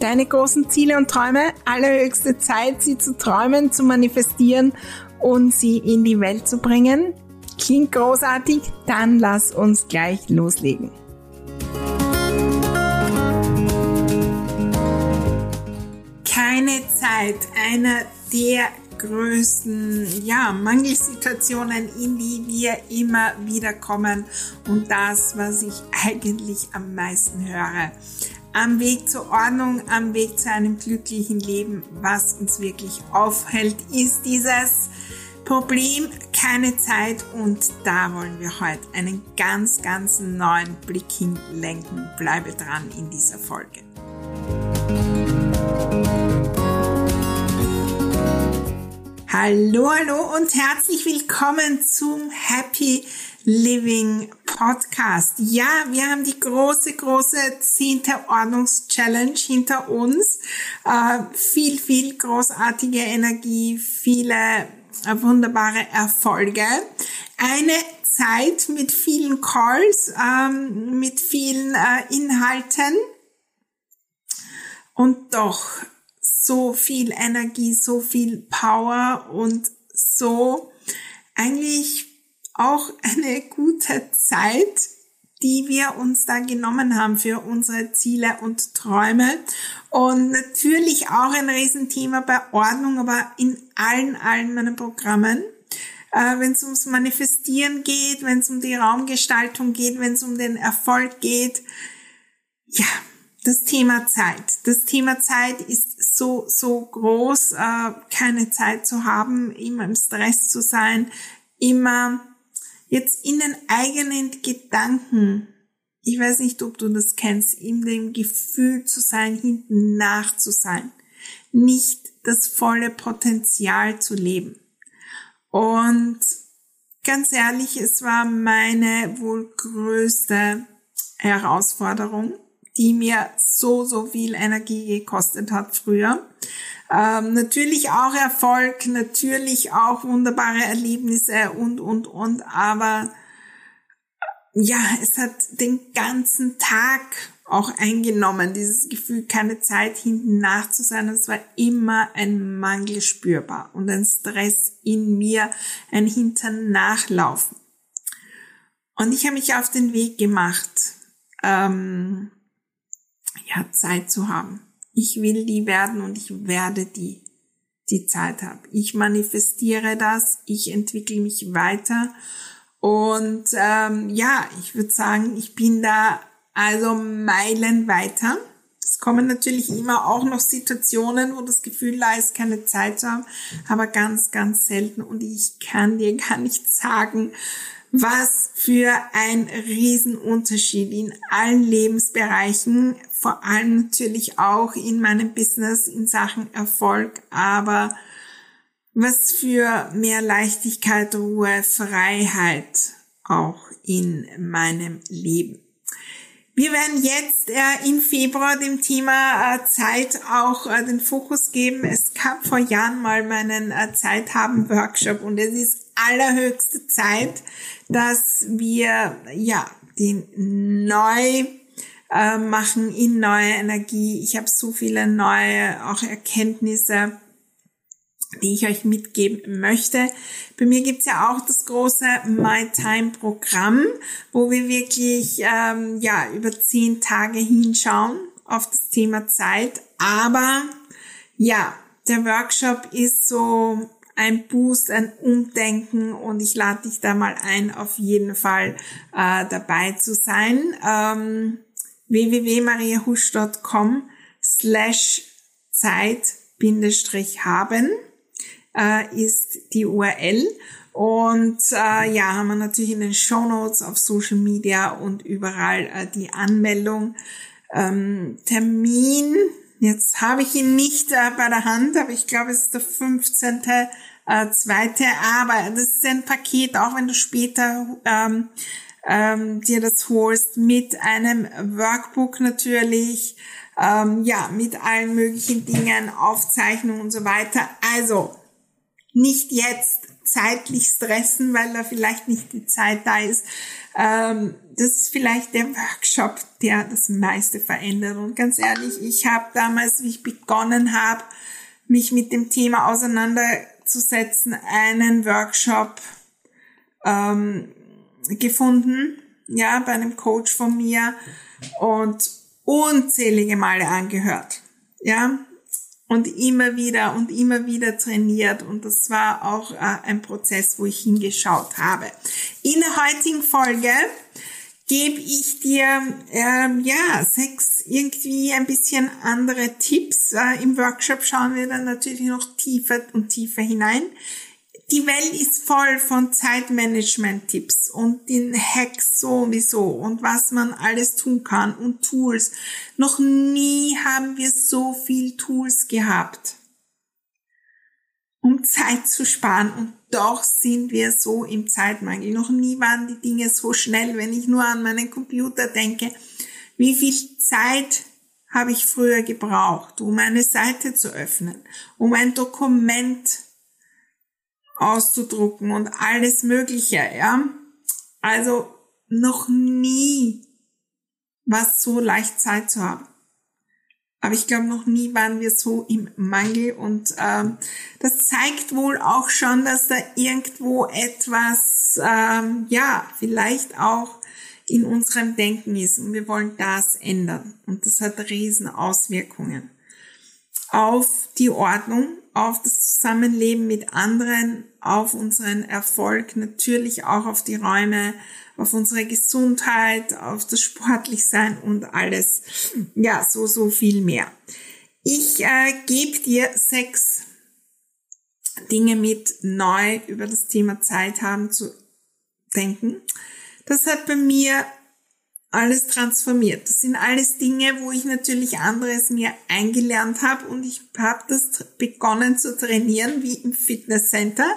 deine großen Ziele und Träume, allerhöchste Zeit, sie zu träumen, zu manifestieren und sie in die Welt zu bringen. Klingt großartig? Dann lass uns gleich loslegen. Keine Zeit, einer der größten ja, Mangelsituationen, in die wir immer wieder kommen und das, was ich eigentlich am meisten höre am Weg zur Ordnung, am Weg zu einem glücklichen Leben, was uns wirklich aufhält, ist dieses Problem keine Zeit und da wollen wir heute einen ganz, ganz neuen Blick hinlenken. Bleibe dran in dieser Folge. Hallo, hallo und herzlich willkommen zum Happy Living Podcast. Ja, wir haben die große, große zehnte Ordnungs-Challenge hinter uns. Äh, viel, viel großartige Energie, viele wunderbare Erfolge. Eine Zeit mit vielen Calls, ähm, mit vielen äh, Inhalten und doch so viel Energie, so viel Power und so eigentlich auch eine gute Zeit, die wir uns da genommen haben für unsere Ziele und Träume. Und natürlich auch ein Riesenthema bei Ordnung, aber in allen, allen meinen Programmen. Äh, wenn es ums Manifestieren geht, wenn es um die Raumgestaltung geht, wenn es um den Erfolg geht. Ja, das Thema Zeit. Das Thema Zeit ist so, so groß, äh, keine Zeit zu haben, immer im Stress zu sein, immer jetzt in den eigenen Gedanken, ich weiß nicht, ob du das kennst, in dem Gefühl zu sein, hinten nach zu sein, nicht das volle Potenzial zu leben. Und ganz ehrlich, es war meine wohl größte Herausforderung, die mir so, so viel Energie gekostet hat früher. Ähm, natürlich auch Erfolg, natürlich auch wunderbare Erlebnisse und, und, und, aber ja, es hat den ganzen Tag auch eingenommen, dieses Gefühl, keine Zeit hinten nach zu sein. Es war immer ein Mangel spürbar und ein Stress in mir, ein Hintern nachlaufen. Und ich habe mich auf den Weg gemacht, ähm, ja, Zeit zu haben. Ich will die werden und ich werde die, die Zeit haben. Ich manifestiere das, ich entwickle mich weiter und ähm, ja, ich würde sagen, ich bin da also Meilen weiter. Es kommen natürlich immer auch noch Situationen, wo das Gefühl da ist, keine Zeit zu haben, aber ganz, ganz selten und ich kann dir gar nicht sagen, was für ein Riesenunterschied in allen Lebensbereichen, vor allem natürlich auch in meinem Business in Sachen Erfolg, aber was für mehr Leichtigkeit, Ruhe, Freiheit auch in meinem Leben. Wir werden jetzt äh, im Februar dem Thema äh, Zeit auch äh, den Fokus geben. Es gab vor Jahren mal meinen äh, Zeithaben-Workshop und es ist allerhöchste Zeit, dass wir ja den neu äh, machen in neue Energie. Ich habe so viele neue auch Erkenntnisse die ich euch mitgeben möchte. Bei mir gibt's ja auch das große My Time Programm, wo wir wirklich ähm, ja über zehn Tage hinschauen auf das Thema Zeit. Aber ja, der Workshop ist so ein Boost, ein Umdenken und ich lade dich da mal ein, auf jeden Fall äh, dabei zu sein. Ähm, www.mariahusch.com slash Zeit-haben äh, ist die URL. Und äh, ja, haben wir natürlich in den Show Notes auf Social Media und überall äh, die Anmeldung. Ähm, Termin, jetzt habe ich ihn nicht äh, bei der Hand, aber ich glaube, es ist der 15. Äh, zweite, aber das ist ein Paket, auch wenn du später ähm, ähm, dir das holst, mit einem Workbook natürlich, ähm, ja, mit allen möglichen Dingen, Aufzeichnungen und so weiter. Also, nicht jetzt zeitlich stressen, weil da vielleicht nicht die Zeit da ist. Ähm, das ist vielleicht der Workshop, der das meiste verändert. Und ganz ehrlich, ich habe damals, wie ich begonnen habe, mich mit dem Thema auseinanderzusetzen, einen Workshop ähm, gefunden, ja, bei einem Coach von mir und unzählige Male angehört, ja, und immer wieder und immer wieder trainiert und das war auch äh, ein Prozess, wo ich hingeschaut habe. In der heutigen Folge gebe ich dir ähm, ja sechs irgendwie ein bisschen andere Tipps. Äh, Im Workshop schauen wir dann natürlich noch tiefer und tiefer hinein die Welt ist voll von Zeitmanagement-Tipps und den Hacks sowieso und was man alles tun kann und Tools. Noch nie haben wir so viel Tools gehabt, um Zeit zu sparen und doch sind wir so im Zeitmangel. Noch nie waren die Dinge so schnell, wenn ich nur an meinen Computer denke. Wie viel Zeit habe ich früher gebraucht, um eine Seite zu öffnen, um ein Dokument auszudrucken und alles Mögliche, ja. Also noch nie war es so leicht Zeit zu haben. Aber ich glaube, noch nie waren wir so im Mangel und ähm, das zeigt wohl auch schon, dass da irgendwo etwas, ähm, ja, vielleicht auch in unserem Denken ist und wir wollen das ändern. Und das hat riesen Auswirkungen auf die Ordnung, auf das Zusammenleben mit anderen, auf unseren Erfolg, natürlich auch auf die Räume, auf unsere Gesundheit, auf das Sportlichsein und alles. Ja, so, so viel mehr. Ich äh, gebe dir sechs Dinge mit, neu über das Thema Zeit haben zu denken. Das hat bei mir alles transformiert. Das sind alles Dinge, wo ich natürlich anderes mir eingelernt habe und ich habe das begonnen zu trainieren wie im Fitnesscenter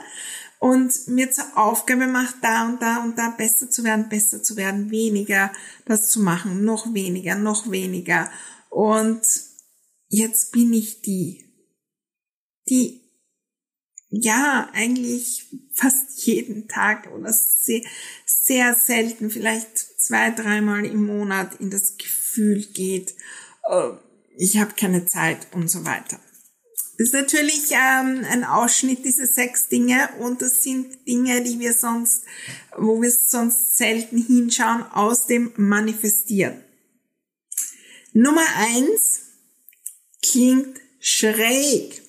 und mir zur Aufgabe macht, da und da und da besser zu werden, besser zu werden, weniger das zu machen, noch weniger, noch weniger. Und jetzt bin ich die, die ja eigentlich fast jeden Tag oder sehr, sehr selten, vielleicht zwei, dreimal im Monat in das Gefühl geht, äh, ich habe keine Zeit und so weiter. Das ist natürlich ähm, ein Ausschnitt dieser sechs Dinge und das sind Dinge, die wir sonst, wo wir sonst selten hinschauen, aus dem Manifestieren. Nummer eins klingt schräg.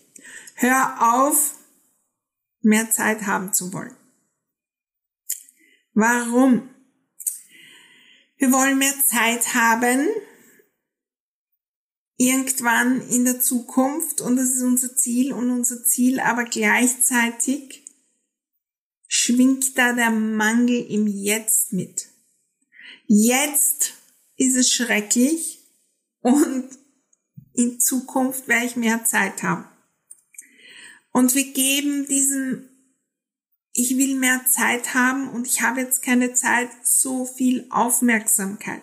Hör auf, mehr Zeit haben zu wollen. Warum? Wir wollen mehr Zeit haben, irgendwann in der Zukunft und das ist unser Ziel und unser Ziel, aber gleichzeitig schwingt da der Mangel im Jetzt mit. Jetzt ist es schrecklich und in Zukunft werde ich mehr Zeit haben. Und wir geben diesem ich will mehr Zeit haben und ich habe jetzt keine Zeit, so viel Aufmerksamkeit.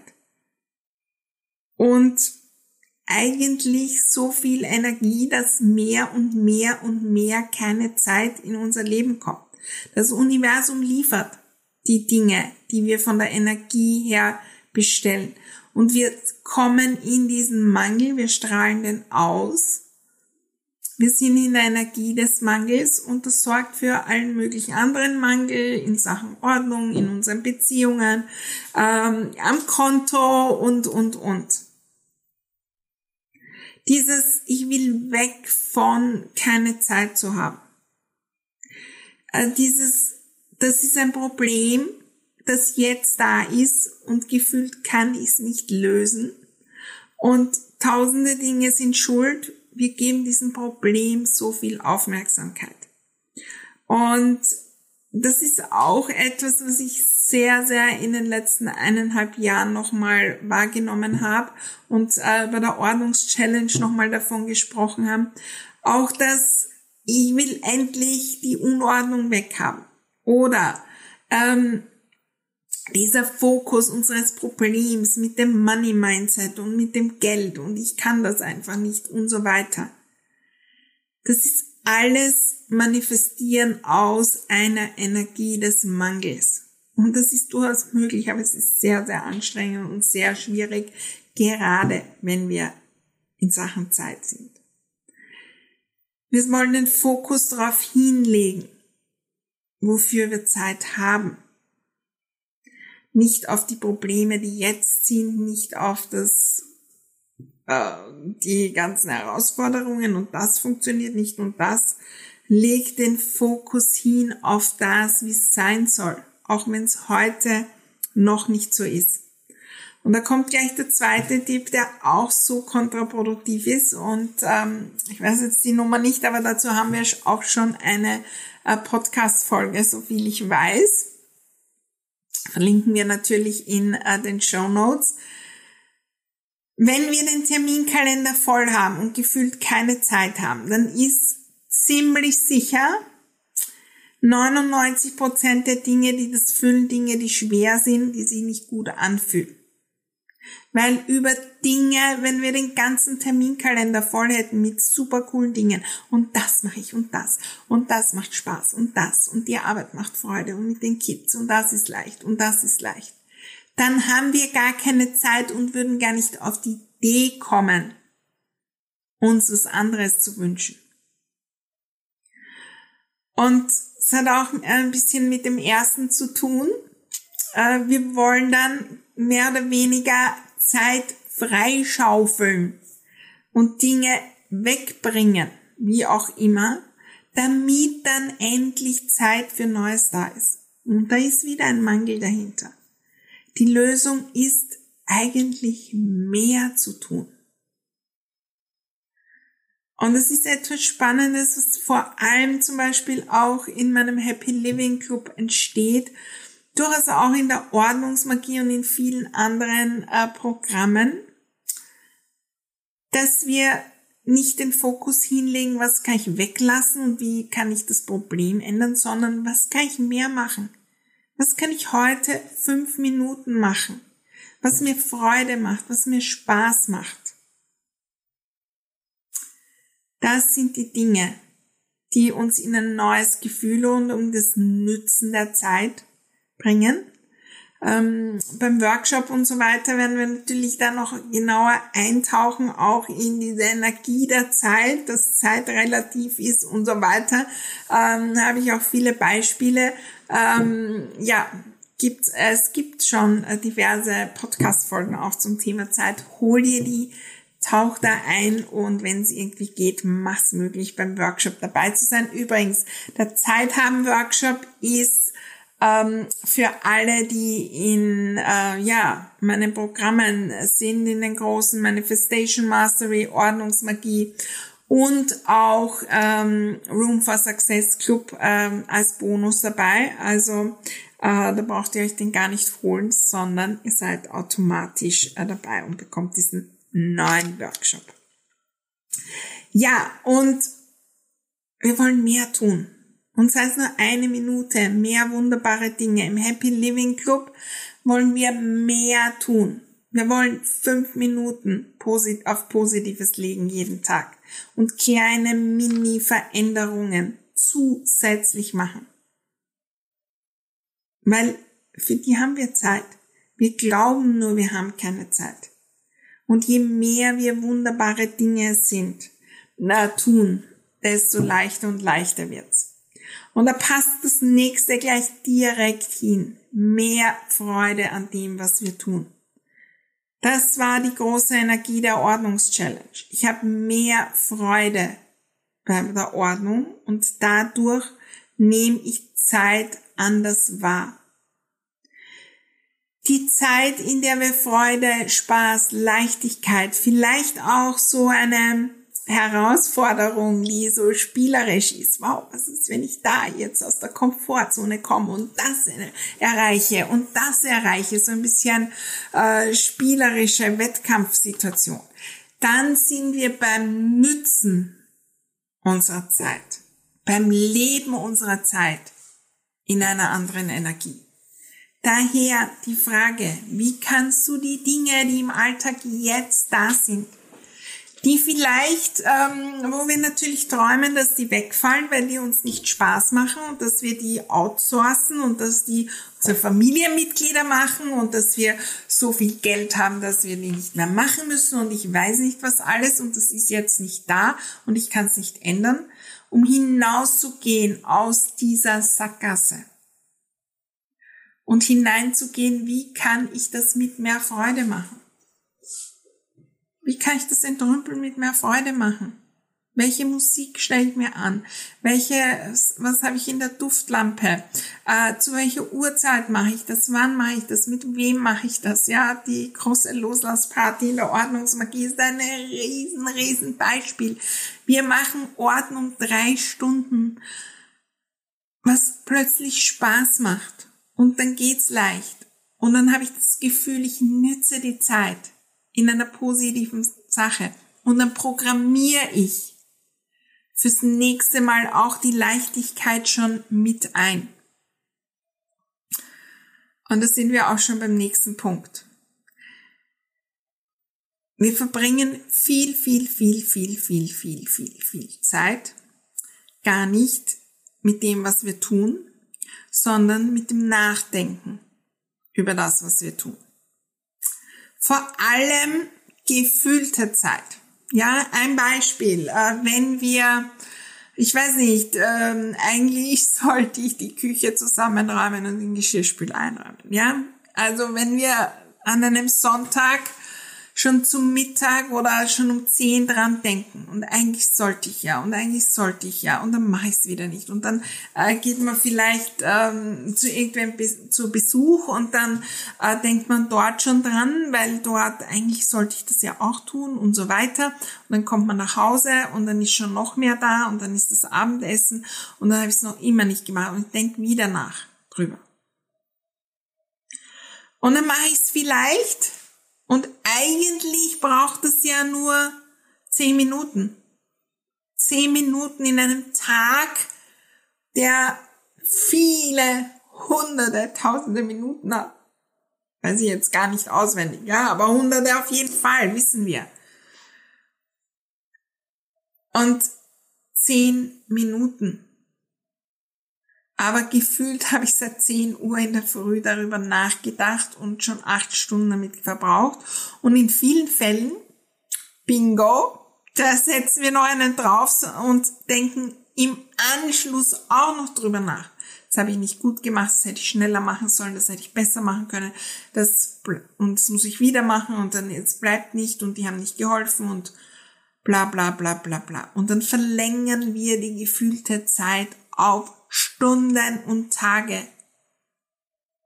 Und eigentlich so viel Energie, dass mehr und mehr und mehr keine Zeit in unser Leben kommt. Das Universum liefert die Dinge, die wir von der Energie her bestellen. Und wir kommen in diesen Mangel, wir strahlen den aus wir sind in der Energie des Mangels und das sorgt für allen möglichen anderen Mangel in Sachen Ordnung, in unseren Beziehungen, ähm, am Konto und, und, und. Dieses, ich will weg von keine Zeit zu haben. Äh, dieses, das ist ein Problem, das jetzt da ist und gefühlt kann ich es nicht lösen. Und tausende Dinge sind schuld. Wir geben diesem Problem so viel Aufmerksamkeit. Und das ist auch etwas, was ich sehr, sehr in den letzten eineinhalb Jahren nochmal wahrgenommen habe und äh, bei der Ordnungschallenge nochmal davon gesprochen haben. Auch dass ich will endlich die Unordnung weghaben. Oder ähm, dieser Fokus unseres Problems mit dem Money Mindset und mit dem Geld und ich kann das einfach nicht und so weiter. Das ist alles manifestieren aus einer Energie des Mangels. Und das ist durchaus möglich, aber es ist sehr, sehr anstrengend und sehr schwierig, gerade wenn wir in Sachen Zeit sind. Wir wollen den Fokus darauf hinlegen, wofür wir Zeit haben. Nicht auf die Probleme, die jetzt sind, nicht auf das, äh, die ganzen Herausforderungen und das funktioniert nicht und das. Leg den Fokus hin auf das, wie es sein soll, auch wenn es heute noch nicht so ist. Und da kommt gleich der zweite Tipp, der auch so kontraproduktiv ist. Und ähm, ich weiß jetzt die Nummer nicht, aber dazu haben wir auch schon eine äh, Podcast-Folge, so viel ich weiß. Verlinken wir natürlich in äh, den Show Notes. Wenn wir den Terminkalender voll haben und gefühlt keine Zeit haben, dann ist ziemlich sicher 99 Prozent der Dinge, die das füllen, Dinge, die schwer sind, die sich nicht gut anfühlen. Weil über Dinge, wenn wir den ganzen Terminkalender voll hätten mit super coolen Dingen und das mache ich und das und das macht Spaß und das und die Arbeit macht Freude und mit den Kids und das ist leicht und das ist leicht, dann haben wir gar keine Zeit und würden gar nicht auf die Idee kommen, uns was anderes zu wünschen. Und es hat auch ein bisschen mit dem ersten zu tun. Äh, wir wollen dann mehr oder weniger Zeit freischaufeln und Dinge wegbringen, wie auch immer, damit dann endlich Zeit für Neues da ist. Und da ist wieder ein Mangel dahinter. Die Lösung ist eigentlich mehr zu tun. Und es ist etwas Spannendes, was vor allem zum Beispiel auch in meinem Happy Living Club entsteht, durchaus auch in der Ordnungsmagie und in vielen anderen äh, Programmen, dass wir nicht den Fokus hinlegen, was kann ich weglassen und wie kann ich das Problem ändern, sondern was kann ich mehr machen? Was kann ich heute fünf Minuten machen? Was mir Freude macht, was mir Spaß macht. Das sind die Dinge, die uns in ein neues Gefühl und um das Nützen der Zeit bringen. Ähm, beim Workshop und so weiter werden wir natürlich dann noch genauer eintauchen, auch in diese Energie der Zeit, dass Zeit relativ ist und so weiter. Ähm, da habe ich auch viele Beispiele. Ähm, ja, gibt, es gibt schon diverse Podcast-Folgen auch zum Thema Zeit. Hol dir die, tauch da ein und wenn es irgendwie geht, mach's möglich beim Workshop dabei zu sein. Übrigens, der Zeithaben-Workshop ist ähm, für alle, die in äh, ja meinen Programmen sind, in den großen Manifestation Mastery, Ordnungsmagie und auch ähm, Room for Success Club ähm, als Bonus dabei. Also äh, da braucht ihr euch den gar nicht holen, sondern ihr seid automatisch äh, dabei und bekommt diesen neuen Workshop. Ja, und wir wollen mehr tun. Und sei es nur eine Minute, mehr wunderbare Dinge. Im Happy Living Club wollen wir mehr tun. Wir wollen fünf Minuten auf Positives legen jeden Tag und kleine Mini-Veränderungen zusätzlich machen. Weil für die haben wir Zeit. Wir glauben nur, wir haben keine Zeit. Und je mehr wir wunderbare Dinge sind, na, tun, desto leichter und leichter wird's. Und da passt das nächste gleich direkt hin. Mehr Freude an dem, was wir tun. Das war die große Energie der Ordnungschallenge. Ich habe mehr Freude bei der Ordnung und dadurch nehme ich Zeit anders wahr. Die Zeit, in der wir Freude, Spaß, Leichtigkeit, vielleicht auch so eine Herausforderung, die so spielerisch ist. Wow, was ist, wenn ich da jetzt aus der Komfortzone komme und das erreiche und das erreiche, so ein bisschen äh, spielerische Wettkampfsituation. Dann sind wir beim Nützen unserer Zeit, beim Leben unserer Zeit in einer anderen Energie. Daher die Frage, wie kannst du die Dinge, die im Alltag jetzt da sind, die vielleicht, ähm, wo wir natürlich träumen, dass die wegfallen, weil die uns nicht Spaß machen und dass wir die outsourcen und dass die unsere Familienmitglieder machen und dass wir so viel Geld haben, dass wir die nicht mehr machen müssen und ich weiß nicht was alles und das ist jetzt nicht da und ich kann es nicht ändern, um hinauszugehen aus dieser Sackgasse und hineinzugehen, wie kann ich das mit mehr Freude machen? Wie kann ich das Entrümpeln mit mehr Freude machen? Welche Musik stelle ich mir an? Welche, was habe ich in der Duftlampe? Äh, zu welcher Uhrzeit mache ich das? Wann mache ich das? Mit wem mache ich das? Ja, die große Loslassparty in der Ordnungsmagie ist ein riesen, riesen Beispiel. Wir machen Ordnung drei Stunden, was plötzlich Spaß macht. Und dann geht's leicht. Und dann habe ich das Gefühl, ich nütze die Zeit in einer positiven Sache. Und dann programmiere ich fürs nächste Mal auch die Leichtigkeit schon mit ein. Und da sind wir auch schon beim nächsten Punkt. Wir verbringen viel, viel, viel, viel, viel, viel, viel, viel Zeit gar nicht mit dem, was wir tun, sondern mit dem Nachdenken über das, was wir tun vor allem gefühlte Zeit. Ja, ein Beispiel. Äh, wenn wir, ich weiß nicht, ähm, eigentlich sollte ich die Küche zusammenräumen und den Geschirrspül einräumen. Ja, also wenn wir an einem Sonntag schon zum Mittag oder schon um zehn dran denken. Und eigentlich sollte ich ja, und eigentlich sollte ich ja, und dann mache ich es wieder nicht. Und dann äh, geht man vielleicht ähm, zu irgendwem be zu Besuch und dann äh, denkt man dort schon dran, weil dort eigentlich sollte ich das ja auch tun und so weiter. Und dann kommt man nach Hause und dann ist schon noch mehr da und dann ist das Abendessen und dann habe ich es noch immer nicht gemacht und ich denke wieder nach drüber. Und dann mache ich es vielleicht und eigentlich braucht es ja nur zehn Minuten. Zehn Minuten in einem Tag, der viele hunderte, tausende Minuten hat. Weiß ich jetzt gar nicht auswendig, ja, aber hunderte auf jeden Fall, wissen wir. Und zehn Minuten. Aber gefühlt habe ich seit 10 Uhr in der Früh darüber nachgedacht und schon acht Stunden damit verbraucht. Und in vielen Fällen, bingo, da setzen wir noch einen drauf und denken im Anschluss auch noch drüber nach. Das habe ich nicht gut gemacht, das hätte ich schneller machen sollen, das hätte ich besser machen können. Das, und das muss ich wieder machen und dann jetzt bleibt nicht und die haben nicht geholfen und bla bla bla bla bla. Und dann verlängern wir die gefühlte Zeit auf Stunden und Tage,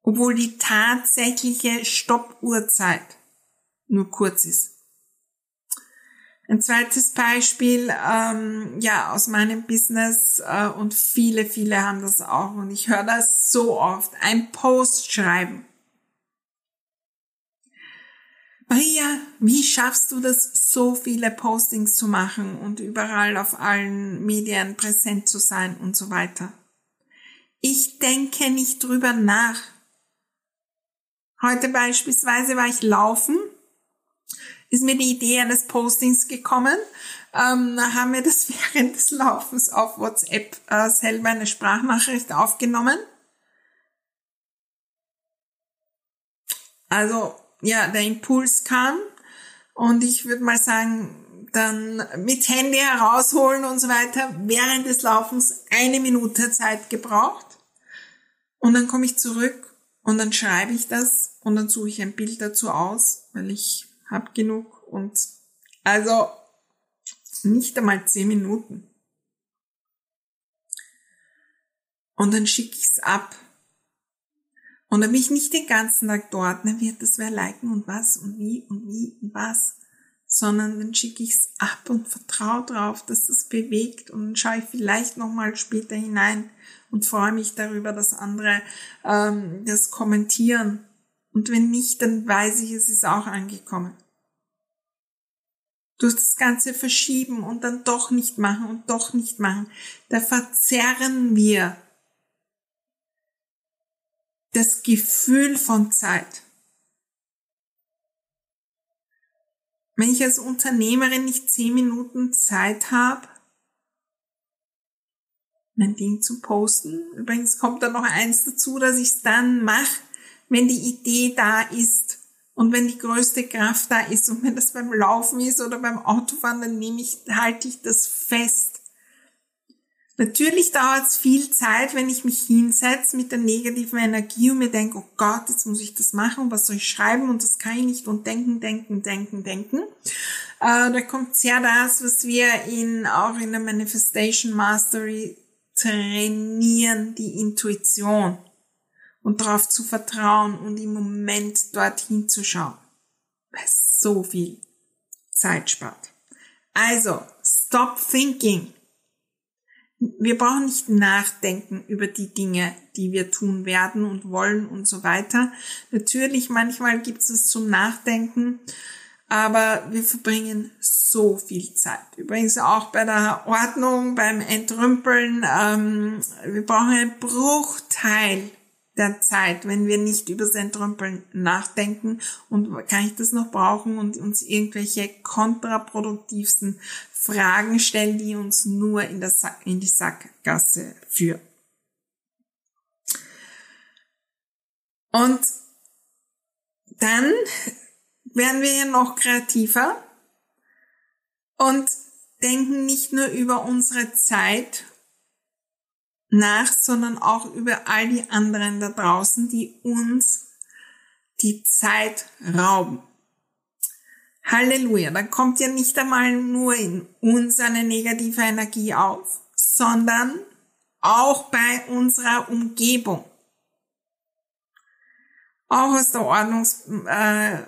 obwohl die tatsächliche Stoppuhrzeit nur kurz ist. Ein zweites Beispiel, ähm, ja, aus meinem Business äh, und viele, viele haben das auch und ich höre das so oft. Ein Post schreiben. Maria, wie schaffst du das, so viele Postings zu machen und überall auf allen Medien präsent zu sein und so weiter? Ich denke nicht drüber nach. Heute beispielsweise war ich laufen, ist mir die Idee eines Postings gekommen, ähm, haben wir das während des Laufens auf WhatsApp äh, selber eine Sprachnachricht aufgenommen. Also ja, der Impuls kam und ich würde mal sagen, dann mit Handy herausholen und so weiter, während des Laufens eine Minute Zeit gebraucht. Und dann komme ich zurück Und dann schreibe ich das und dann suche ich ein Bild dazu aus, weil ich habe genug und also nicht einmal zehn Minuten. Und dann schicke ich es ab. Und dann bin ich nicht den ganzen Tag dort, ne, wird das wer liken und was und wie und wie und was, sondern dann schicke ich es ab und vertraue darauf, dass es bewegt und dann schaue ich vielleicht nochmal später hinein und freue mich darüber, dass andere ähm, das kommentieren. Und wenn nicht, dann weiß ich, es ist auch angekommen. Durch das Ganze verschieben und dann doch nicht machen und doch nicht machen, da verzerren wir das Gefühl von Zeit. Wenn ich als Unternehmerin nicht zehn Minuten Zeit habe, mein Ding zu posten, übrigens kommt da noch eins dazu, dass ich es dann mache, wenn die Idee da ist und wenn die größte Kraft da ist und wenn das beim Laufen ist oder beim Autofahren, dann nehme ich, halte ich das fest. Natürlich dauert es viel Zeit, wenn ich mich hinsetze mit der negativen Energie und mir denke, oh Gott, jetzt muss ich das machen, was soll ich schreiben und das kann ich nicht und denken, denken, denken, denken. Äh, da kommt sehr das, was wir in, auch in der Manifestation Mastery trainieren, die Intuition und darauf zu vertrauen und im Moment dorthin zu schauen, weil so viel Zeit spart. Also, stop thinking. Wir brauchen nicht nachdenken über die Dinge, die wir tun werden und wollen und so weiter. Natürlich, manchmal gibt es zum Nachdenken, aber wir verbringen so viel Zeit. Übrigens auch bei der Ordnung, beim Entrümpeln. Ähm, wir brauchen einen Bruchteil der Zeit, wenn wir nicht über das Entrümpeln nachdenken und kann ich das noch brauchen und uns irgendwelche kontraproduktivsten Fragen stellen, die uns nur in, der Sa in die Sackgasse führen. Und dann werden wir ja noch kreativer und denken nicht nur über unsere Zeit nach, sondern auch über all die anderen da draußen, die uns die Zeit rauben. Halleluja, da kommt ja nicht einmal nur in uns eine negative Energie auf, sondern auch bei unserer Umgebung. Auch aus der Ordnungs, äh,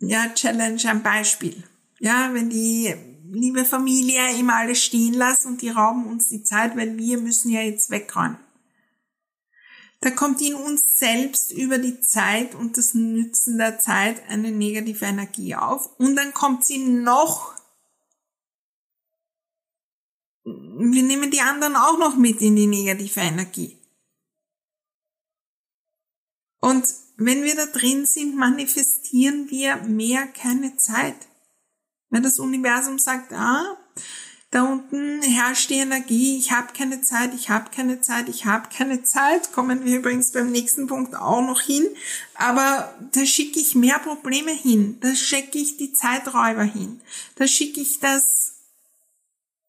ja, Challenge ein Beispiel. Ja, wenn die liebe Familie immer alles stehen lassen und die rauben uns die Zeit, weil wir müssen ja jetzt wegräumen. Da kommt in uns selbst über die Zeit und das Nützen der Zeit eine negative Energie auf und dann kommt sie noch, wir nehmen die anderen auch noch mit in die negative Energie. Und wenn wir da drin sind, manifestieren wir mehr keine Zeit. Wenn das Universum sagt, ah, da unten herrscht die Energie, ich habe keine Zeit, ich habe keine Zeit, ich habe keine Zeit, kommen wir übrigens beim nächsten Punkt auch noch hin, aber da schicke ich mehr Probleme hin, da schicke ich die Zeiträuber hin, da schicke ich das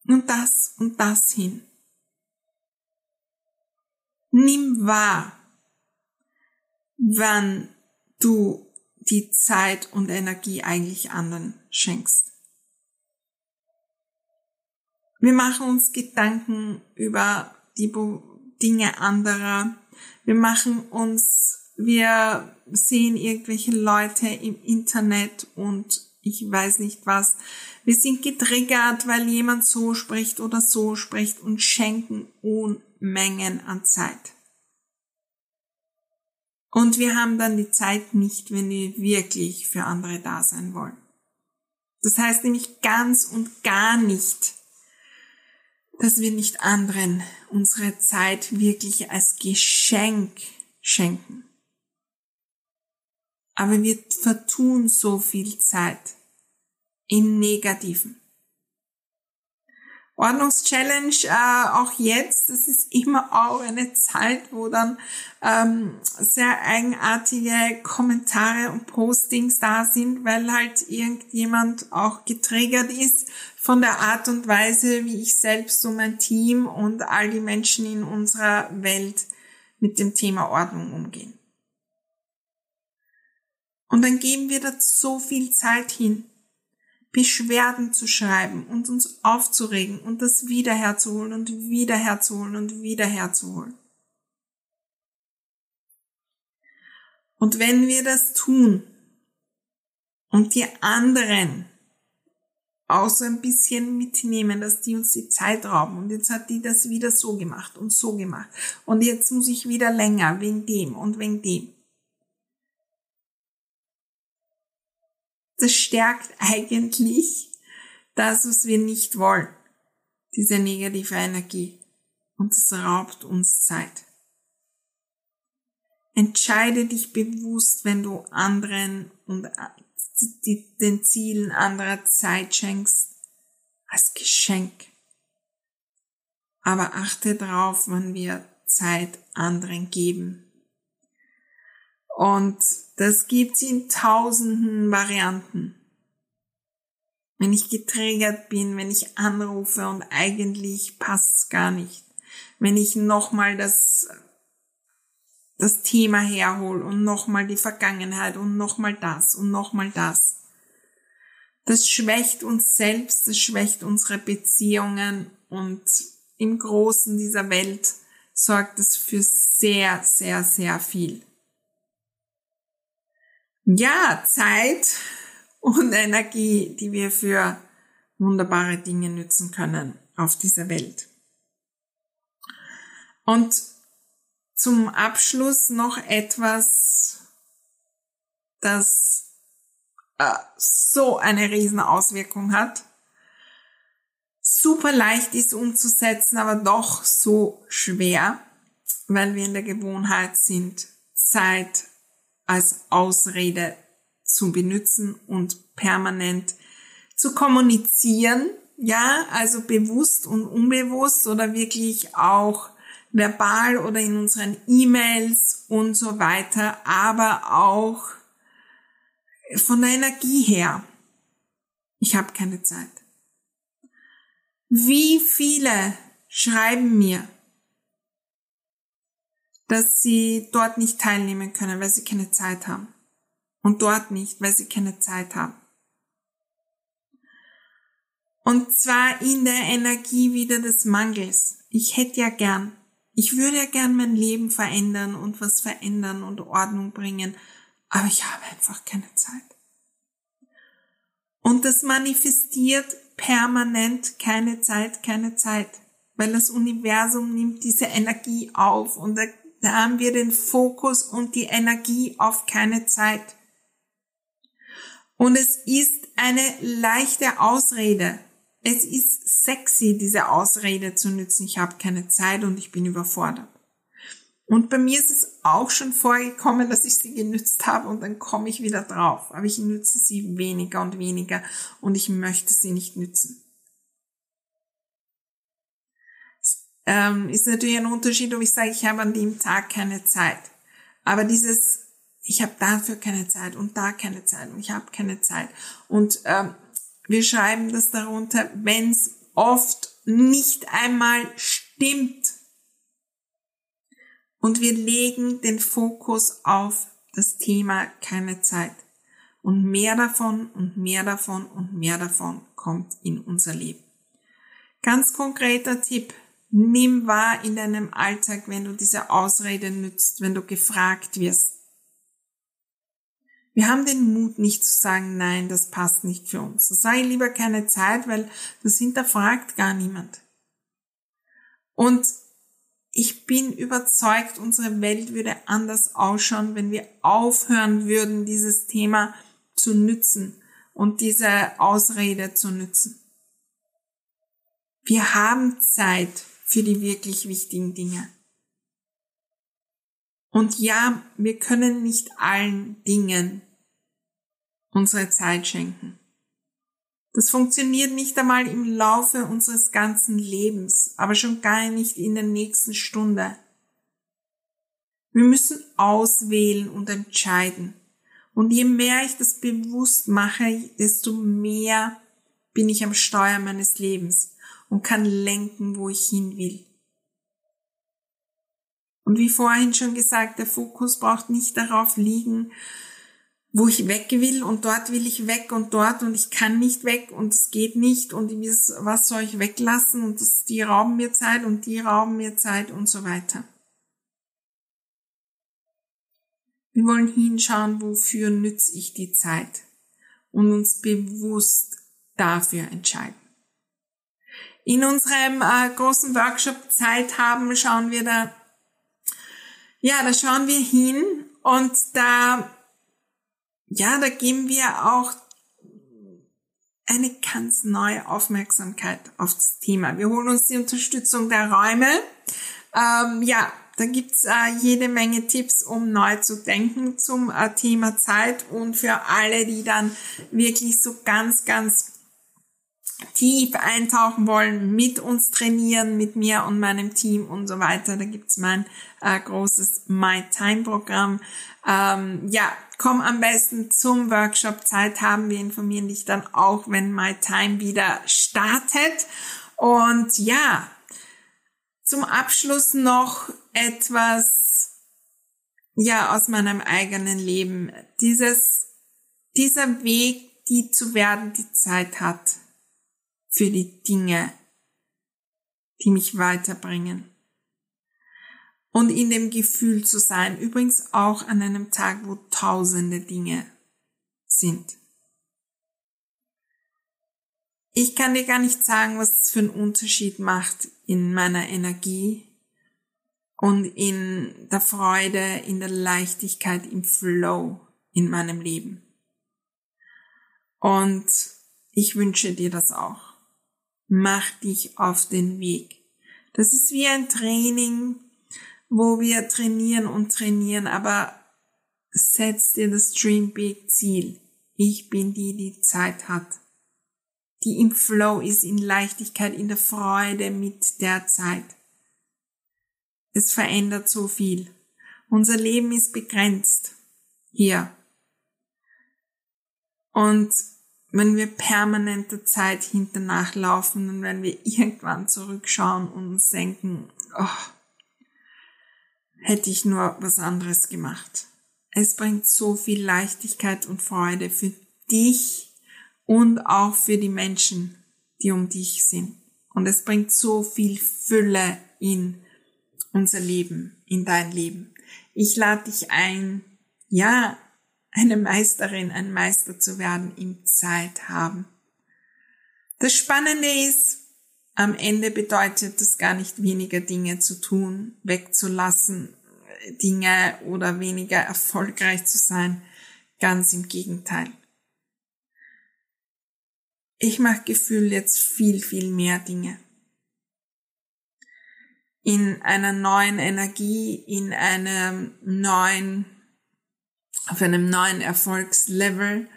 und das und das hin. Nimm wahr, wann du die Zeit und Energie eigentlich anderen schenkst. Wir machen uns Gedanken über die Dinge anderer. Wir machen uns, wir sehen irgendwelche Leute im Internet und ich weiß nicht was. Wir sind getriggert, weil jemand so spricht oder so spricht und schenken Unmengen an Zeit. Und wir haben dann die Zeit nicht, wenn wir wirklich für andere da sein wollen. Das heißt nämlich ganz und gar nicht, dass wir nicht anderen unsere Zeit wirklich als Geschenk schenken. Aber wir vertun so viel Zeit im Negativen. Ordnungschallenge äh, auch jetzt, das ist immer auch eine Zeit, wo dann ähm, sehr eigenartige Kommentare und Postings da sind, weil halt irgendjemand auch getriggert ist von der Art und Weise, wie ich selbst und mein Team und all die Menschen in unserer Welt mit dem Thema Ordnung umgehen. Und dann geben wir da so viel Zeit hin, Beschwerden zu schreiben und uns aufzuregen und das wieder herzuholen und wieder herzuholen und wieder herzuholen. Und wenn wir das tun und die anderen auch so ein bisschen mitnehmen, dass die uns die Zeit rauben und jetzt hat die das wieder so gemacht und so gemacht und jetzt muss ich wieder länger wegen dem und wegen dem. Das stärkt eigentlich das, was wir nicht wollen, diese negative Energie und das raubt uns Zeit. Entscheide dich bewusst, wenn du anderen und den Zielen anderer Zeit schenkst, als Geschenk. Aber achte darauf, wann wir Zeit anderen geben. Und das gibt's in tausenden Varianten. Wenn ich getriggert bin, wenn ich anrufe und eigentlich passt's gar nicht. Wenn ich nochmal das das Thema herhol und nochmal die Vergangenheit und nochmal das und nochmal das. Das schwächt uns selbst, das schwächt unsere Beziehungen und im Großen dieser Welt sorgt es für sehr, sehr, sehr viel. Ja, Zeit und Energie, die wir für wunderbare Dinge nützen können auf dieser Welt. Und zum Abschluss noch etwas, das äh, so eine riesen Auswirkung hat. Super leicht ist umzusetzen, aber doch so schwer, weil wir in der Gewohnheit sind, Zeit als Ausrede zu benutzen und permanent zu kommunizieren. Ja, also bewusst und unbewusst oder wirklich auch verbal oder in unseren E-Mails und so weiter, aber auch von der Energie her. Ich habe keine Zeit. Wie viele schreiben mir, dass sie dort nicht teilnehmen können, weil sie keine Zeit haben. Und dort nicht, weil sie keine Zeit haben. Und zwar in der Energie wieder des Mangels. Ich hätte ja gern. Ich würde ja gern mein Leben verändern und was verändern und Ordnung bringen, aber ich habe einfach keine Zeit. Und das manifestiert permanent keine Zeit, keine Zeit, weil das Universum nimmt diese Energie auf und da, da haben wir den Fokus und die Energie auf keine Zeit. Und es ist eine leichte Ausrede, es ist sexy, diese Ausrede zu nützen, ich habe keine Zeit und ich bin überfordert. Und bei mir ist es auch schon vorgekommen, dass ich sie genützt habe und dann komme ich wieder drauf. Aber ich nütze sie weniger und weniger und ich möchte sie nicht nützen. Ähm, ist natürlich ein Unterschied, ob ich sage, ich habe an dem Tag keine Zeit. Aber dieses, ich habe dafür keine Zeit und da keine Zeit und ich habe keine Zeit. Und ähm, wir schreiben das darunter, wenn es oft nicht einmal stimmt. Und wir legen den Fokus auf das Thema keine Zeit. Und mehr davon und mehr davon und mehr davon kommt in unser Leben. Ganz konkreter Tipp. Nimm wahr in deinem Alltag, wenn du diese Ausrede nützt, wenn du gefragt wirst. Wir haben den Mut nicht zu sagen, nein, das passt nicht für uns. Da sage ich lieber keine Zeit, weil das hinterfragt gar niemand. Und ich bin überzeugt, unsere Welt würde anders ausschauen, wenn wir aufhören würden, dieses Thema zu nützen und diese Ausrede zu nützen. Wir haben Zeit für die wirklich wichtigen Dinge. Und ja, wir können nicht allen Dingen unsere Zeit schenken. Das funktioniert nicht einmal im Laufe unseres ganzen Lebens, aber schon gar nicht in der nächsten Stunde. Wir müssen auswählen und entscheiden. Und je mehr ich das bewusst mache, desto mehr bin ich am Steuer meines Lebens und kann lenken, wo ich hin will. Und wie vorhin schon gesagt, der Fokus braucht nicht darauf liegen, wo ich weg will und dort will ich weg und dort und ich kann nicht weg und es geht nicht und was soll ich weglassen und das, die rauben mir Zeit und die rauben mir Zeit und so weiter. Wir wollen hinschauen, wofür nütze ich die Zeit und uns bewusst dafür entscheiden. In unserem äh, großen Workshop Zeit haben schauen wir da, ja, da schauen wir hin und da ja, da geben wir auch eine ganz neue Aufmerksamkeit auf das Thema. Wir holen uns die Unterstützung der Räume. Ähm, ja, da gibt's äh, jede Menge Tipps, um neu zu denken zum äh, Thema Zeit und für alle, die dann wirklich so ganz, ganz tief eintauchen wollen, mit uns trainieren, mit mir und meinem Team und so weiter. Da gibt's mein äh, großes My Time Programm. Ähm, ja, komm am besten zum Workshop. Zeit haben wir informieren dich dann auch, wenn My Time wieder startet. Und ja, zum Abschluss noch etwas, ja, aus meinem eigenen Leben. Dieses, dieser Weg, die zu werden, die Zeit hat für die Dinge, die mich weiterbringen. Und in dem Gefühl zu sein, übrigens auch an einem Tag, wo tausende Dinge sind. Ich kann dir gar nicht sagen, was es für einen Unterschied macht in meiner Energie und in der Freude, in der Leichtigkeit, im Flow in meinem Leben. Und ich wünsche dir das auch mach dich auf den Weg. Das ist wie ein Training, wo wir trainieren und trainieren, aber setz dir das Dream Big Ziel. Ich bin die, die Zeit hat, die im Flow ist, in Leichtigkeit, in der Freude mit der Zeit. Es verändert so viel. Unser Leben ist begrenzt hier. Und wenn wir permanent der Zeit hinternachlaufen und wenn wir irgendwann zurückschauen und uns denken, oh, hätte ich nur was anderes gemacht. Es bringt so viel Leichtigkeit und Freude für dich und auch für die Menschen, die um dich sind. Und es bringt so viel Fülle in unser Leben, in dein Leben. Ich lade dich ein, ja, eine Meisterin, ein Meister zu werden im Zeit haben. Das Spannende ist, am Ende bedeutet es gar nicht weniger Dinge zu tun, wegzulassen, Dinge oder weniger erfolgreich zu sein. Ganz im Gegenteil. Ich mache Gefühl jetzt viel, viel mehr Dinge. In einer neuen Energie, in einem neuen auf einem neuen Erfolgslevel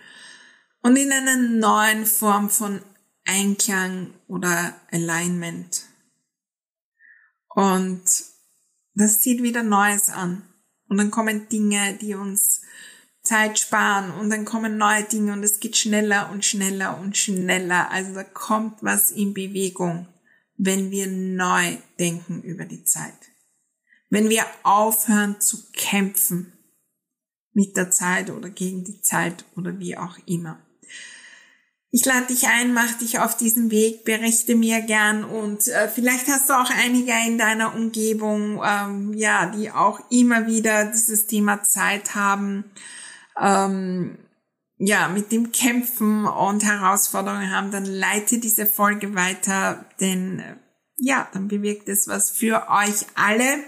und in einer neuen Form von Einklang oder Alignment. Und das zieht wieder Neues an. Und dann kommen Dinge, die uns Zeit sparen und dann kommen neue Dinge und es geht schneller und schneller und schneller. Also da kommt was in Bewegung, wenn wir neu denken über die Zeit. Wenn wir aufhören zu kämpfen mit der Zeit oder gegen die Zeit oder wie auch immer. Ich lade dich ein, mach dich auf diesen Weg, berichte mir gern und äh, vielleicht hast du auch einige in deiner Umgebung, ähm, ja, die auch immer wieder dieses Thema Zeit haben, ähm, ja, mit dem Kämpfen und Herausforderungen haben, dann leite diese Folge weiter, denn äh, ja, dann bewirkt es was für euch alle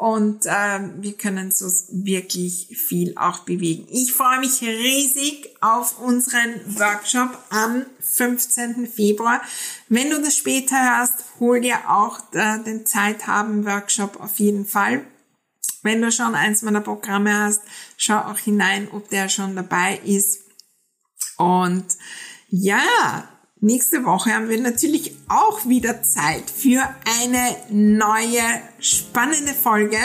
und äh, wir können so wirklich viel auch bewegen. Ich freue mich riesig auf unseren Workshop am 15. Februar. Wenn du das später hörst, hol dir auch äh, den Zeit haben Workshop auf jeden Fall. Wenn du schon eins meiner Programme hast, schau auch hinein, ob der schon dabei ist. Und ja, Nächste Woche haben wir natürlich auch wieder Zeit für eine neue spannende Folge.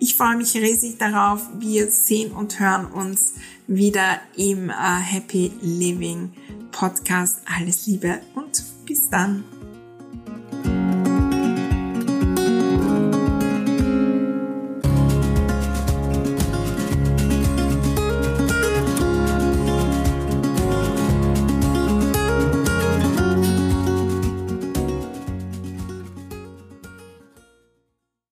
Ich freue mich riesig darauf. Wir sehen und hören uns wieder im äh, Happy Living Podcast. Alles Liebe und bis dann.